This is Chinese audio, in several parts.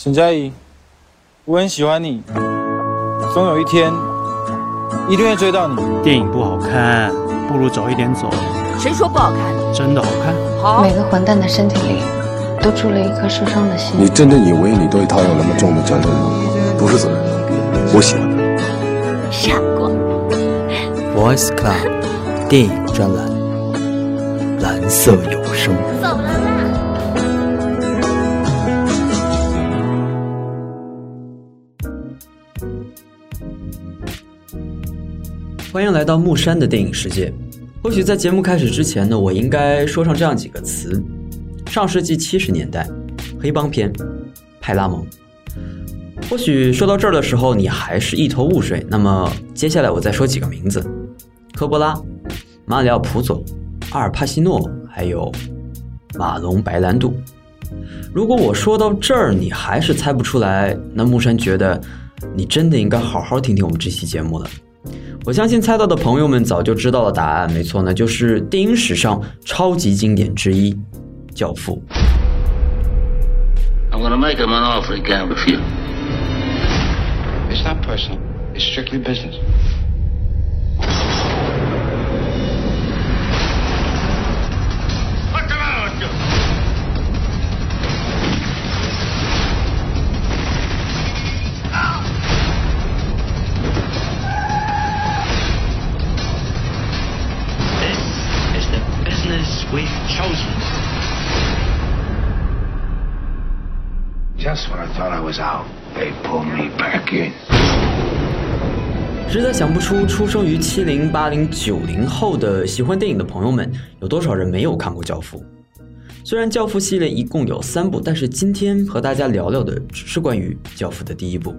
沈佳宜，我很喜欢你，总有一天一定会追到你。电影不好看，不如早一点走。谁说不好看？真的好看。好。每个混蛋的身体里都住了一颗受伤的心。你真的以为你对他有那么重的责任吗？不是责任，我喜欢他。傻瓜。Voice Club 电影专栏，蓝色有声。走了欢迎来到木山的电影世界。或许在节目开始之前呢，我应该说上这样几个词：上世纪七十年代，黑帮片，派拉蒙。或许说到这儿的时候，你还是一头雾水。那么接下来我再说几个名字：科波拉、马里奥·普佐、阿尔帕西诺，还有马龙·白兰度。如果我说到这儿你还是猜不出来，那木山觉得你真的应该好好听听我们这期节目了。我相信猜到的朋友们早就知道了答案，没错，那就是电影史上超级经典之一，《教父》。I'm gonna make him an offer he can't refuse. It's not personal. It's strictly business. We've chosen. Just when I thought I was out, they pulled me back in. 实在想不出，出生于七零、八零、九零后的喜欢电影的朋友们，有多少人没有看过《教父》？虽然《教父》系列一共有三部，但是今天和大家聊聊的只是关于《教父》的第一部。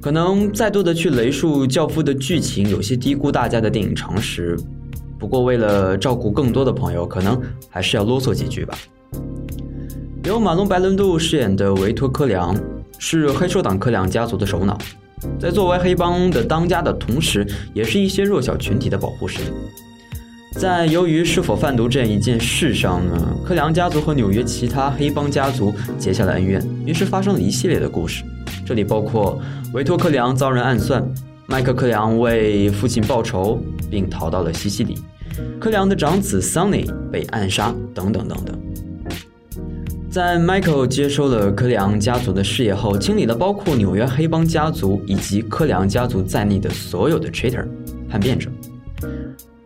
可能再多的去雷述《教父》的剧情，有些低估大家的电影常识。不过为了照顾更多的朋友，可能还是要啰嗦几句吧。由马龙·白兰度饰演的维托·科良是黑手党柯良家族的首脑。在作为黑帮的当家的同时，也是一些弱小群体的保护神。在由于是否贩毒这样一件事上呢，克良家族和纽约其他黑帮家族结下了恩怨，于是发生了一系列的故事。这里包括维托·克良遭人暗算，麦克·克良为父亲报仇并逃到了西西里，克良的长子 Sonny 被暗杀，等等等等。在 Michael 接收了科良家族的事业后，清理了包括纽约黑帮家族以及科良家族在内的所有的 traitor 叛变者。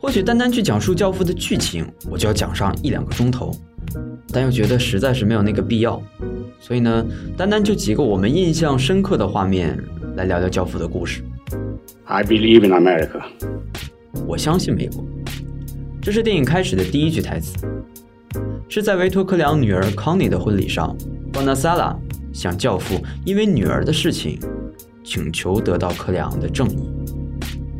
或许单单去讲述《教父》的剧情，我就要讲上一两个钟头，但又觉得实在是没有那个必要。所以呢，单单就几个我们印象深刻的画面来聊聊《教父》的故事。I believe in America。我相信美国。这是电影开始的第一句台词。是在维托克良女儿康妮的婚礼上，巴纳萨拉向教父因为女儿的事情请求得到克良的正义。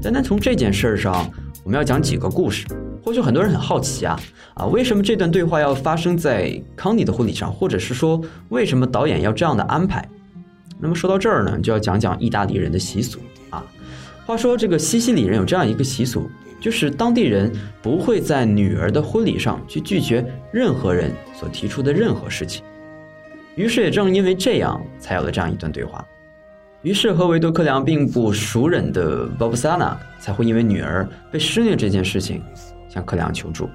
单单从这件事上，我们要讲几个故事。或许很多人很好奇啊啊，为什么这段对话要发生在康妮的婚礼上，或者是说为什么导演要这样的安排？那么说到这儿呢，就要讲讲意大利人的习俗啊。话说这个西西里人有这样一个习俗。就是当地人不会在女儿的婚礼上去拒绝任何人所提出的任何事情，于是也正因为这样，才有了这样一段对话。于是和维多克良并不熟稔的 Bob Sana 才会因为女儿被施虐这件事情向克良求助。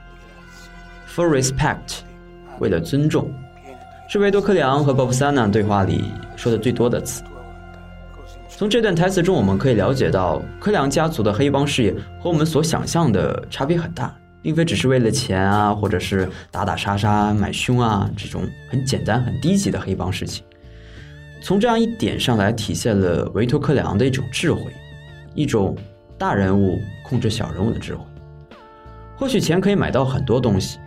For respect，为了尊重，是维多克良和 Bob Sana 对话里说的最多的词。从这段台词中，我们可以了解到科良家族的黑帮事业和我们所想象的差别很大，并非只是为了钱啊，或者是打打杀杀、买凶啊这种很简单、很低级的黑帮事情。从这样一点上来，体现了维托克良的一种智慧，一种大人物控制小人物的智慧。或许钱可以买到很多东西，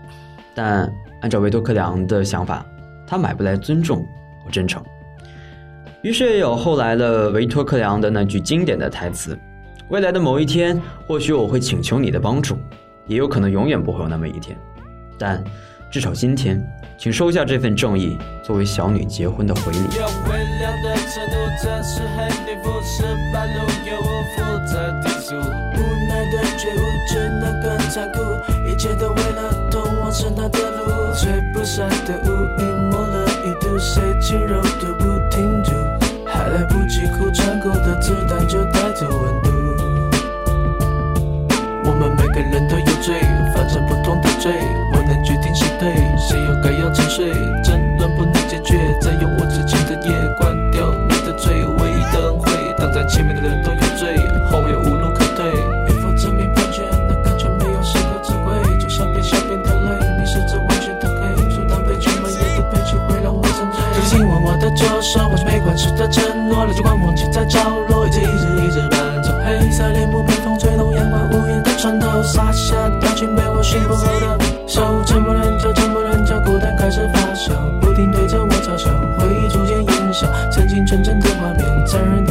但按照维托克良的想法，他买不来尊重和真诚。于是也有后来的维托克良的那句经典的台词：“未来的某一天，或许我会请求你的帮助，也有可能永远不会有那么一天。但至少今天，请收下这份正义，作为小女结婚的回礼。”吹不散的乌云，抹了一度谁轻柔的来不及哭穿过的子弹就带走温度。我们每个人都有罪犯着不同的罪我能决定谁对谁又该要沉睡？争论不能解决在永无止境的夜关掉你的嘴唯一的恩惠挡在前面的人都有左手，完全没关系的承诺，了就光忘记在角落，一直一直一直伴奏。黑色帘幕被风吹动，阳光无言的穿透，洒下表情被我驯服后的手，沉默人就沉默人就孤单开始发酵，不停对着我嘲笑，回忆逐渐烟消，曾经纯真的画面，残忍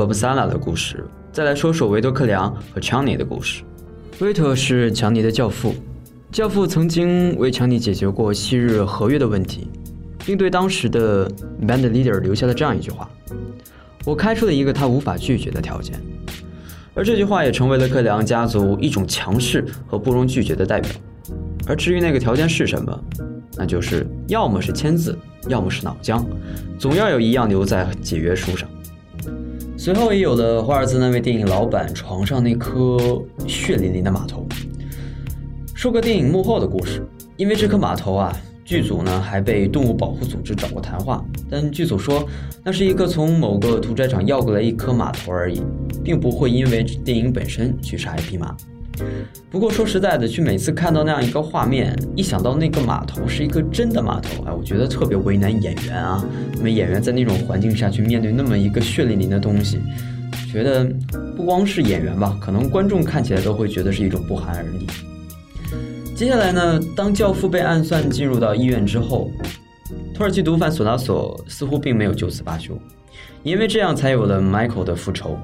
和布萨拉的故事，再来说说维多克里昂和强尼的故事。维特是强尼的教父，教父曾经为强尼解决过昔日合约的问题，并对当时的 band leader 留下了这样一句话：“我开出了一个他无法拒绝的条件。”而这句话也成为了克里昂家族一种强势和不容拒绝的代表。而至于那个条件是什么，那就是要么是签字，要么是脑浆，总要有一样留在解约书上。随后也有了华尔兹那位电影老板床上那颗血淋淋的码头。说个电影幕后的故事，因为这颗码头啊，剧组呢还被动物保护组织找过谈话，但剧组说那是一个从某个屠宰场要过来一颗码头而已，并不会因为电影本身去杀一匹马。不过说实在的，去每次看到那样一个画面，一想到那个码头是一个真的码头，哎，我觉得特别为难演员啊。那么演员在那种环境下去面对那么一个血淋淋的东西，觉得不光是演员吧，可能观众看起来都会觉得是一种不寒而栗。接下来呢，当教父被暗算进入到医院之后，土耳其毒贩索拉索似乎并没有就此罢休，因为这样才有了 Michael 的复仇。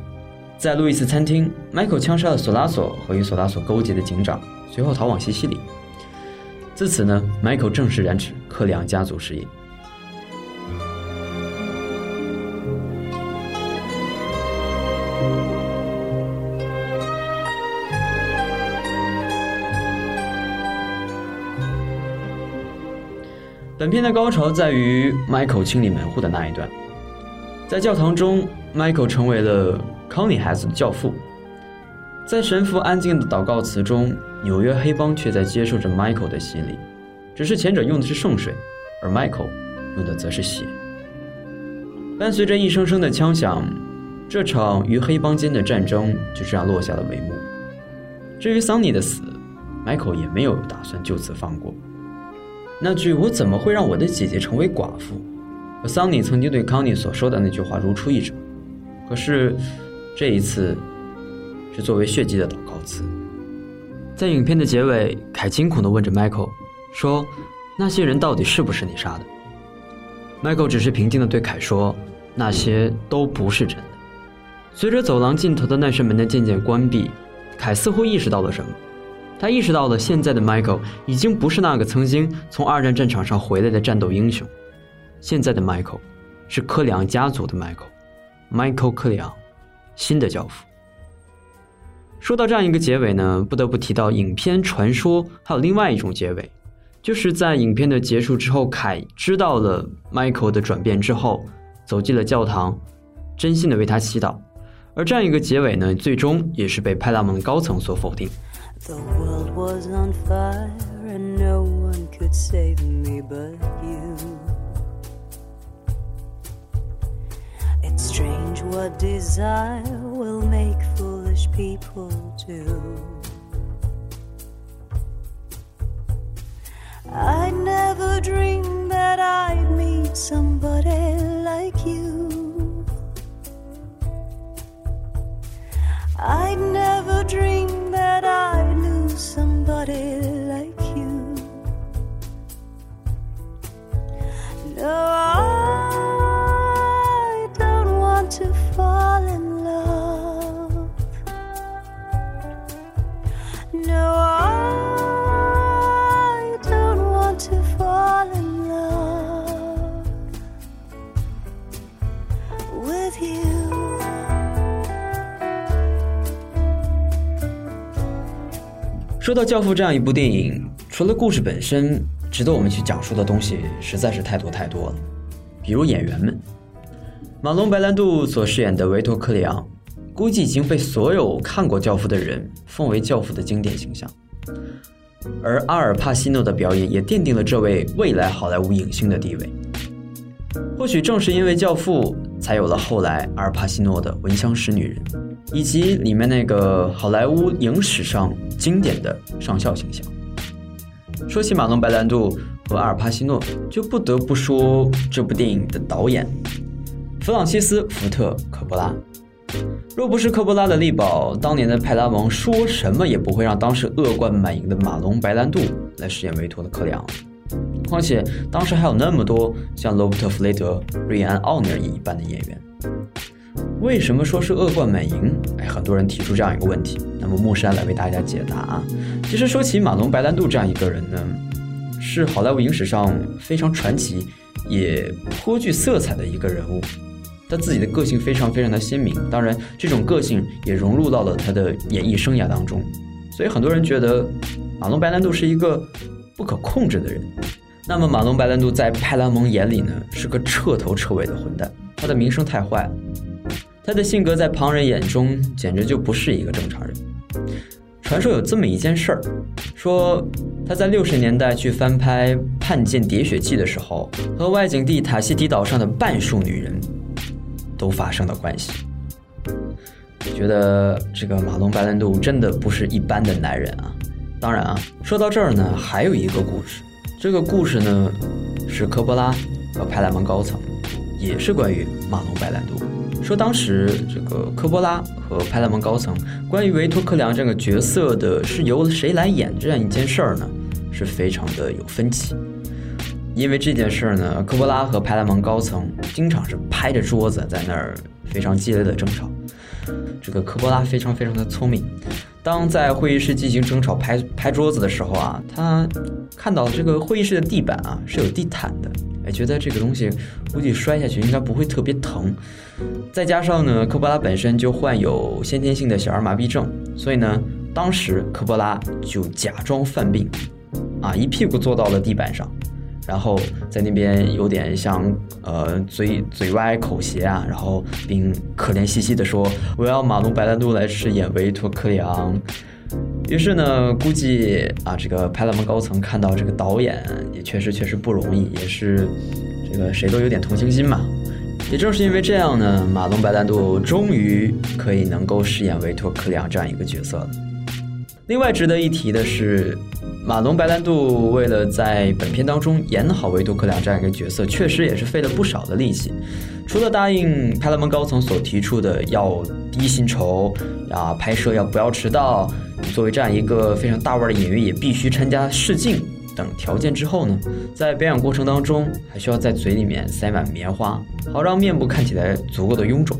在路易斯餐厅，Michael 枪杀了索拉索和与索拉索勾结的警长，随后逃往西西里。自此呢，Michael 正式染指克里昂家族事业。本片的高潮在于 Michael 清理门户的那一段，在教堂中，Michael 成为了康妮孩子的教父。在神父安静的祷告词中，纽约黑帮却在接受着 Michael 的洗礼，只是前者用的是圣水，而 Michael 用的则是血。伴随着一声声的枪响，这场与黑帮间的战争就这样落下了帷幕。至于桑尼的死，Michael 也没有打算就此放过。那句“我怎么会让我的姐姐成为寡妇”，和桑尼曾经对康妮所说的那句话如出一辙。可是，这一次是作为血祭的祷告词。在影片的结尾，凯惊恐地问着 Michael 说：“那些人到底是不是你杀的？”Michael 只是平静地对凯说：“那些都不是真的。”随着走廊尽头的那扇门的渐渐关闭，凯似乎意识到了什么。他意识到了，现在的 Michael 已经不是那个曾经从二战战场上回来的战斗英雄，现在的 Michael 是柯里昂家族的 Michael，Michael 科里昂，新的教父。说到这样一个结尾呢，不得不提到影片传说还有另外一种结尾，就是在影片的结束之后，凯知道了 Michael 的转变之后，走进了教堂，真心的为他祈祷。而这样一个结尾呢，最终也是被派拉蒙高层所否定。Strange what desire will make foolish people do. I never dreamed that I'd meet somebody like you. I'd never dreamed that I'd lose somebody like you. No, I 说到《教父》这样一部电影，除了故事本身，值得我们去讲述的东西实在是太多太多了。比如演员们，马龙白兰度所饰演的维托·克里昂，估计已经被所有看过《教父》的人奉为教父的经典形象。而阿尔帕西诺的表演也奠定了这位未来好莱坞影星的地位。或许正是因为《教父》，才有了后来阿尔帕西诺的《闻香识女人》，以及里面那个好莱坞影史上经典的上校形象。说起马龙白兰度和阿尔帕西诺，就不得不说这部电影的导演弗朗西斯·福特·科波拉。若不是科波拉的力保，当年的派拉蒙说什么也不会让当时恶贯满盈的马龙白兰度来饰演维托的克里昂。况且当时还有那么多像罗伯特·弗雷德、瑞安·奥尼尔一般的演员。为什么说是恶贯满盈？哎，很多人提出这样一个问题，那么木山来为大家解答啊。其实说起马龙白兰度这样一个人呢，是好莱坞影史上非常传奇，也颇具色彩的一个人物。他自己的个性非常非常的鲜明，当然这种个性也融入到了他的演艺生涯当中。所以很多人觉得马龙白兰度是一个不可控制的人。那么马龙白兰度在派拉蒙眼里呢，是个彻头彻尾的混蛋，他的名声太坏了。他的性格在旁人眼中简直就不是一个正常人。传说有这么一件事儿，说他在六十年代去翻拍《叛剑喋血记》的时候，和外景地塔希提岛上的半数女人都发生了关系。觉得这个马龙白兰度真的不是一般的男人啊！当然啊，说到这儿呢，还有一个故事，这个故事呢是科波拉和派拉蒙高层，也是关于马龙白兰度。说当时这个科波拉和派拉蒙高层关于维托克良这个角色的是由谁来演这样一件事儿呢，是非常的有分歧。因为这件事儿呢，科波拉和派拉蒙高层经常是拍着桌子在那儿非常激烈的争吵。这个科波拉非常非常的聪明，当在会议室进行争吵拍拍桌子的时候啊，他看到这个会议室的地板啊是有地毯的，哎，觉得这个东西估计摔下去应该不会特别疼。再加上呢，科波拉本身就患有先天性的小儿麻痹症，所以呢，当时科波拉就假装犯病，啊，一屁股坐到了地板上。然后在那边有点像呃嘴嘴歪口斜啊，然后并可怜兮兮的说：“我要马龙白兰度来饰演维托克里昂。”于是呢，估计啊，这个派拉蒙高层看到这个导演也确实确实不容易，也是这个谁都有点同情心嘛。也正是因为这样呢，马龙白兰度终于可以能够饰演维托克里昂这样一个角色了。另外值得一提的是。马龙白兰度为了在本片当中演好维多克良这样一个角色，确实也是费了不少的力气。除了答应派拉蒙高层所提出的要低薪酬啊，拍摄要不要迟到，作为这样一个非常大腕的演员也必须参加试镜等条件之后呢，在表演过程当中还需要在嘴里面塞满棉花，好让面部看起来足够的臃肿。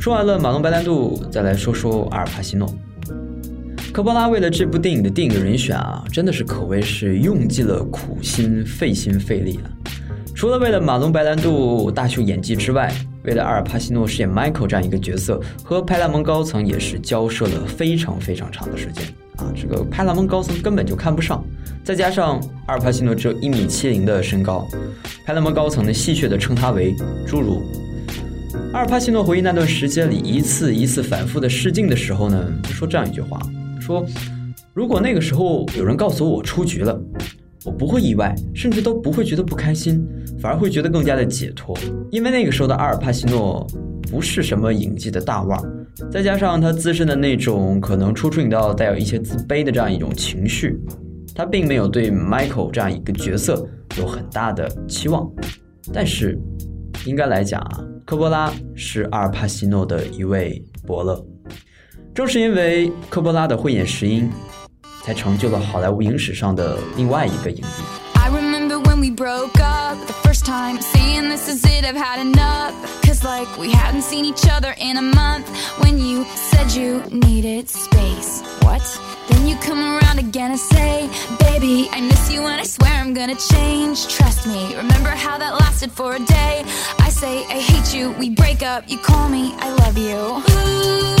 说完了马龙白兰度，再来说说阿尔帕西诺。科波拉为了这部电影的电影人选啊，真的是可谓是用尽了苦心、费心费力啊！除了为了马龙白兰度大秀演技之外，为了阿尔帕西诺饰演 Michael 这样一个角色，和派拉蒙高层也是交涉了非常非常长的时间啊！这个派拉蒙高层根本就看不上，再加上阿尔帕西诺只有一米七零的身高，派拉蒙高层呢戏谑的称他为“侏儒”。阿尔帕西诺回忆那段时间里一次一次反复的试镜的时候呢，说这样一句话。说，如果那个时候有人告诉我我出局了，我不会意外，甚至都不会觉得不开心，反而会觉得更加的解脱，因为那个时候的阿尔帕西诺不是什么影技的大腕，再加上他自身的那种可能初出影到带有一些自卑的这样一种情绪，他并没有对 Michael 这样一个角色有很大的期望。但是，应该来讲啊，科波拉是阿尔帕西诺的一位伯乐。正是因为科波拉的慧眼识音，才成就了好莱坞影史上的另外一个影帝。I remember when we broke up the first time, saying this is it, I've had enough. Cause like we hadn't seen each other in a month. When you said you needed space, what? Then you come around again and say, Baby, I miss you and I swear I'm gonna change. Trust me, remember how that lasted for a day? I say, I hate you, we break up, you call me, I love you. Ooh.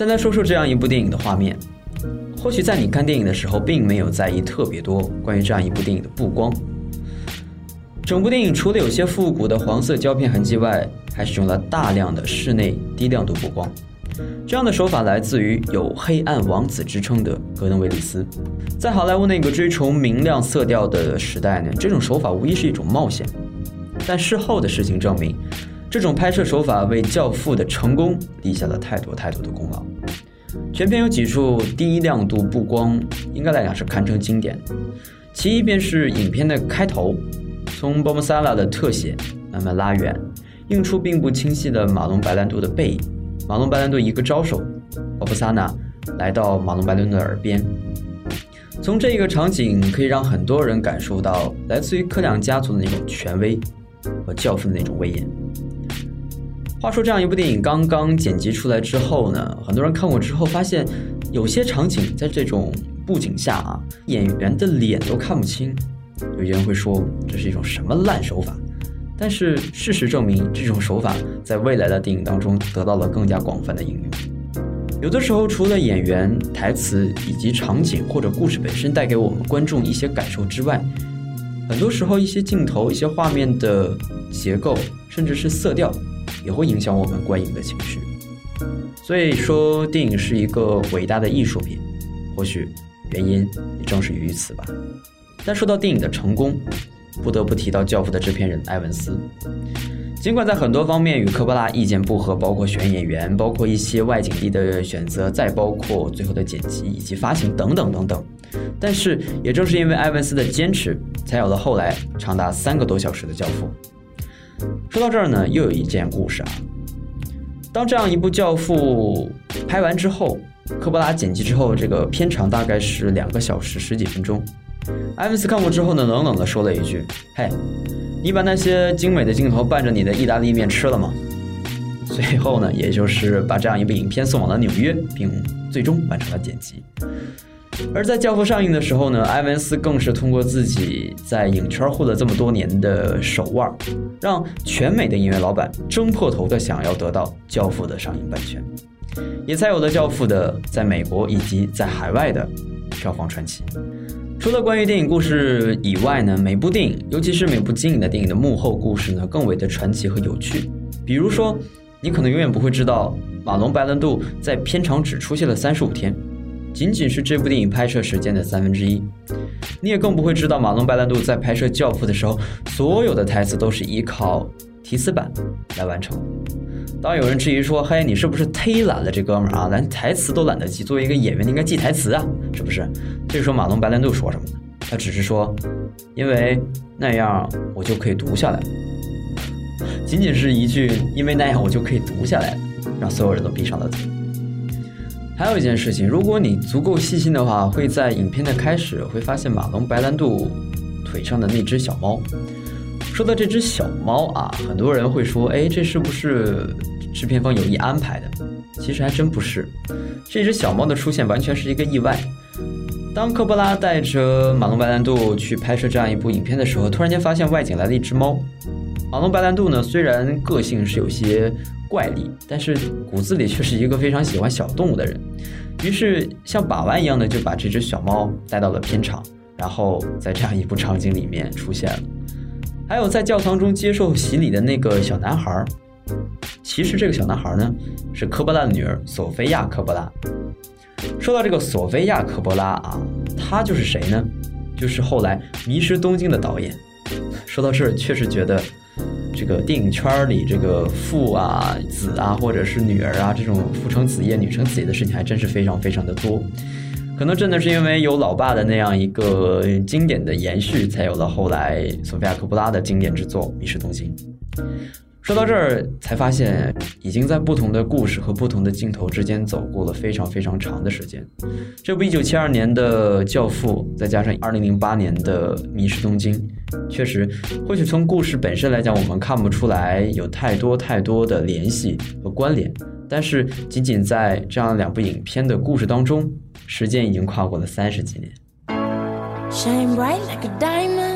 再来说说这样一部电影的画面。或许在你看电影的时候，并没有在意特别多关于这样一部电影的布光。整部电影除了有些复古的黄色胶片痕迹外，还使用了大量的室内低亮度布光。这样的手法来自于有“黑暗王子”之称的格登·威利斯。在好莱坞那个追崇明亮色调的时代呢，这种手法无疑是一种冒险。但事后的事情证明，这种拍摄手法为《教父》的成功立下了太多太多的功劳。全片有几处低亮度布光，应该来讲是堪称经典。其一便是影片的开头，从波莫萨拉的特写慢慢拉远，映出并不清晰的马龙白兰度的背影。马龙白兰度一个招手，鲍勃萨纳来到马龙白兰度的耳边。从这个场景可以让很多人感受到来自于科两家族的那种权威和教父的那种威严。话说，这样一部电影刚刚剪辑出来之后呢，很多人看过之后发现，有些场景在这种布景下啊，演员的脸都看不清。有些人会说这是一种什么烂手法，但是事实证明，这种手法在未来的电影当中得到了更加广泛的应用。有的时候，除了演员、台词以及场景或者故事本身带给我们观众一些感受之外，很多时候一些镜头、一些画面的结构，甚至是色调，也会影响我们观影的情绪。所以说，电影是一个伟大的艺术品，或许原因也正是于此吧。但说到电影的成功，不得不提到《教父》的制片人埃文斯。尽管在很多方面与科波拉意见不合，包括选演员，包括一些外景地的选择，再包括最后的剪辑以及发行等等等等，但是也正是因为埃文斯的坚持，才有了后来长达三个多小时的《教父》。说到这儿呢，又有一件故事啊。当这样一部《教父》拍完之后，科波拉剪辑之后，这个片长大概是两个小时十几分钟。埃文斯看过之后呢，冷冷地说了一句：“嘿。”你把那些精美的镜头伴着你的意大利面吃了吗？最后呢，也就是把这样一部影片送往了纽约，并最终完成了剪辑。而在《教父》上映的时候呢，埃文斯更是通过自己在影圈混了这么多年的手腕，让全美的音乐老板争破头的想要得到《教父》的上映版权，也才有了《教父》的在美国以及在海外的票房传奇。除了关于电影故事以外呢，每部电影，尤其是每部经典的电影的幕后故事呢，更为的传奇和有趣。比如说，你可能永远不会知道，马龙白兰度在片场只出现了三十五天，仅仅是这部电影拍摄时间的三分之一。你也更不会知道，马龙白兰度在拍摄《教父》的时候，所有的台词都是依靠提词板来完成。当有人质疑说：“嘿，你是不是忒懒了？这哥们儿啊，连台词都懒得记。作为一个演员，你应该记台词啊，是不是？”这时候，马龙白兰度说什么呢？他只是说：“因为那样我就可以读下来。”仅仅是一句“因为那样我就可以读下来”，让所有人都闭上了嘴。还有一件事情，如果你足够细心的话，会在影片的开始会发现马龙白兰度腿上的那只小猫。说到这只小猫啊，很多人会说，哎，这是不是制片方有意安排的？其实还真不是，这只小猫的出现完全是一个意外。当科波拉带着马龙白兰度去拍摄这样一部影片的时候，突然间发现外景来了一只猫。马龙白兰度呢，虽然个性是有些怪异，但是骨子里却是一个非常喜欢小动物的人。于是像把玩一样的就把这只小猫带到了片场，然后在这样一部场景里面出现了。还有在教堂中接受洗礼的那个小男孩，其实这个小男孩呢是科波拉的女儿索菲亚·科波拉。说到这个索菲亚·科波拉啊，她就是谁呢？就是后来《迷失东京》的导演。说到这儿，确实觉得这个电影圈里这个父啊、子啊，或者是女儿啊这种父承子业、女承子业的事情，还真是非常非常的多。可能真的是因为有老爸的那样一个经典的延续，才有了后来索菲亚·科波拉的经典之作《迷失东京》。说到这儿，才发现已经在不同的故事和不同的镜头之间走过了非常非常长的时间。这部1972年的《教父》，再加上2008年的《迷失东京》，确实，或许从故事本身来讲，我们看不出来有太多太多的联系和关联。但是，仅仅在这样两部影片的故事当中，时间已经跨过了三十几年。Shine bright like a diamond.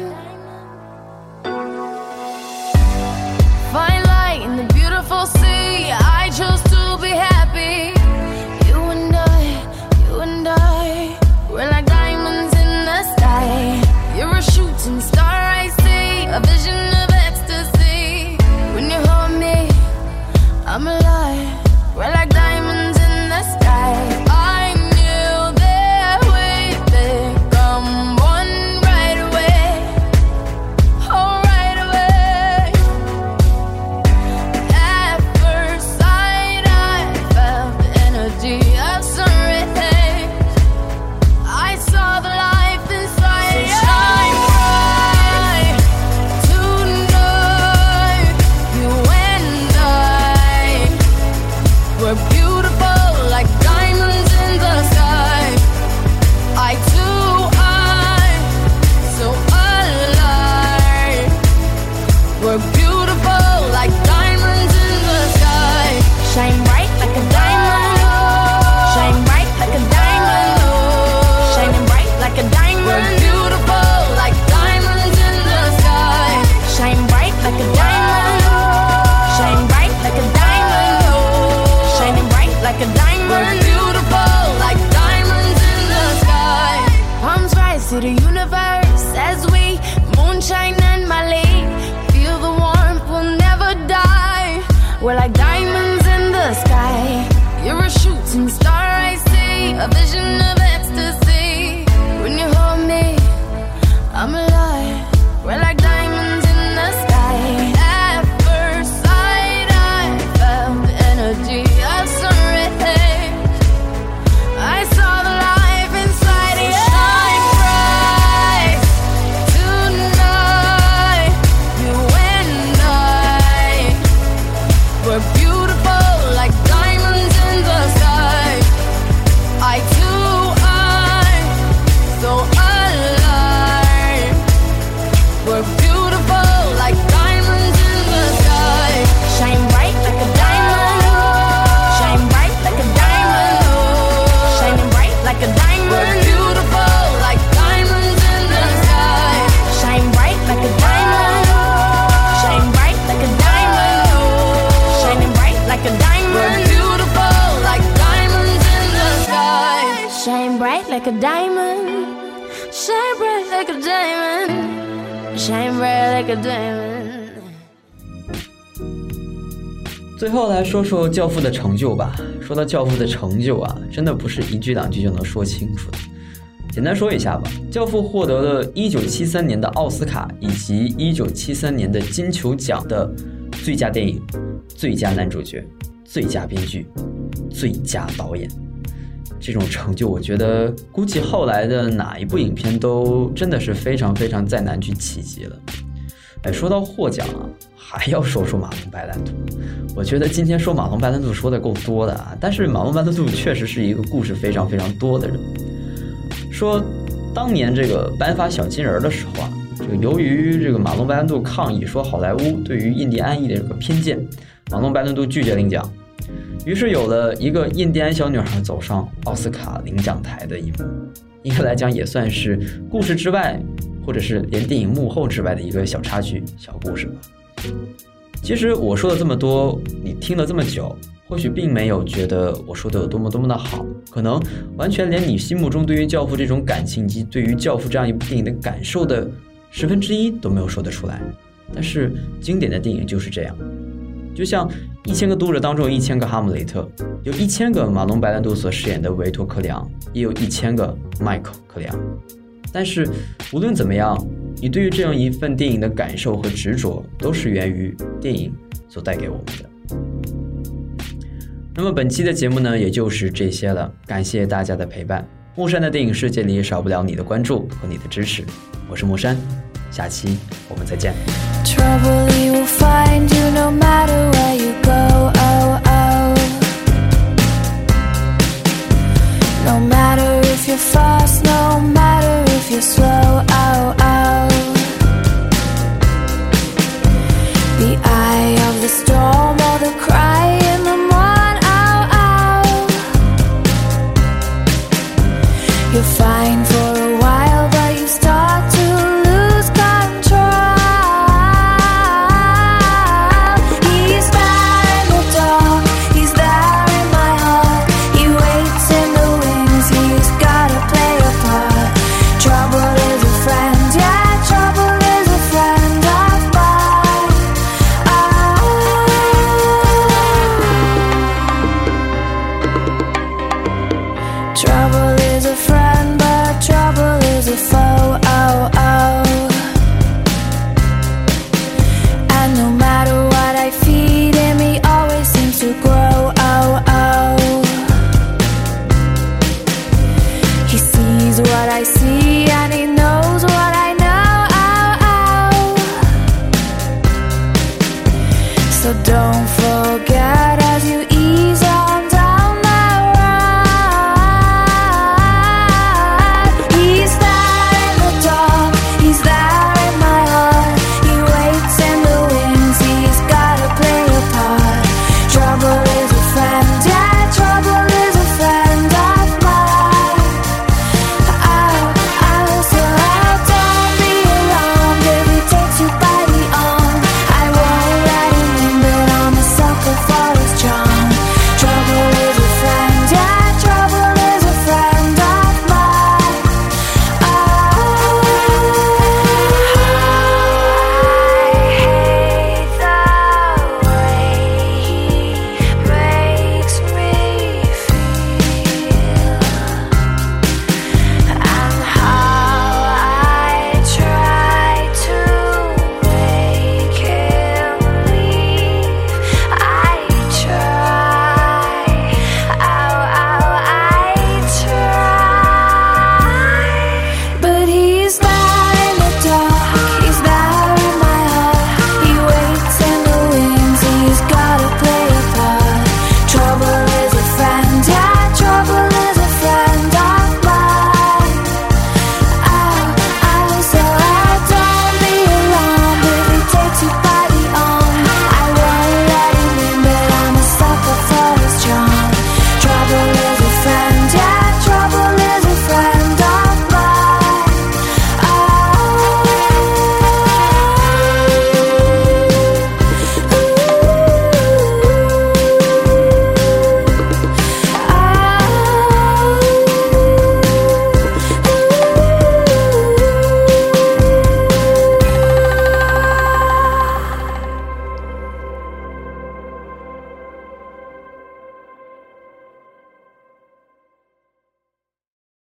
最后来说说《教父》的成就吧。说到《教父》的成就啊，真的不是一句两句就能说清楚的。简单说一下吧，《教父》获得了1973年的奥斯卡以及1973年的金球奖的最佳电影、最佳男主角、最佳编剧、最佳导演。这种成就，我觉得估计后来的哪一部影片都真的是非常非常再难去企及了。哎，说到获奖啊，还要说说马龙白兰度。我觉得今天说马龙白兰度说的够多的啊，但是马龙白兰度确实是一个故事非常非常多的人。说当年这个颁发小金人的时候啊，这个由于这个马龙白兰度抗议说好莱坞对于印第安裔的这个偏见，马龙白兰度拒绝领奖，于是有了一个印第安小女孩走上奥斯卡领奖台的一幕。应该来讲也算是故事之外，或者是连电影幕后之外的一个小插曲、小故事吧。其实我说了这么多，你听了这么久，或许并没有觉得我说的有多么多么的好，可能完全连你心目中对于《教父》这种感情以及对于《教父》这样一部电影的感受的十分之一都没有说得出来。但是经典的电影就是这样，就像一千个读者当中有一千个哈姆雷特，有一千个马龙白兰度所饰演的维托克良，也有一千个迈克克良。但是无论怎么样，你对于这样一份电影的感受和执着，都是源于电影所带给我们的。那么本期的节目呢，也就是这些了。感谢大家的陪伴。木山的电影世界里少不了你的关注和你的支持。我是木山，下期我们再见。No matter if you're fast, no matter you're slow. Oh, oh.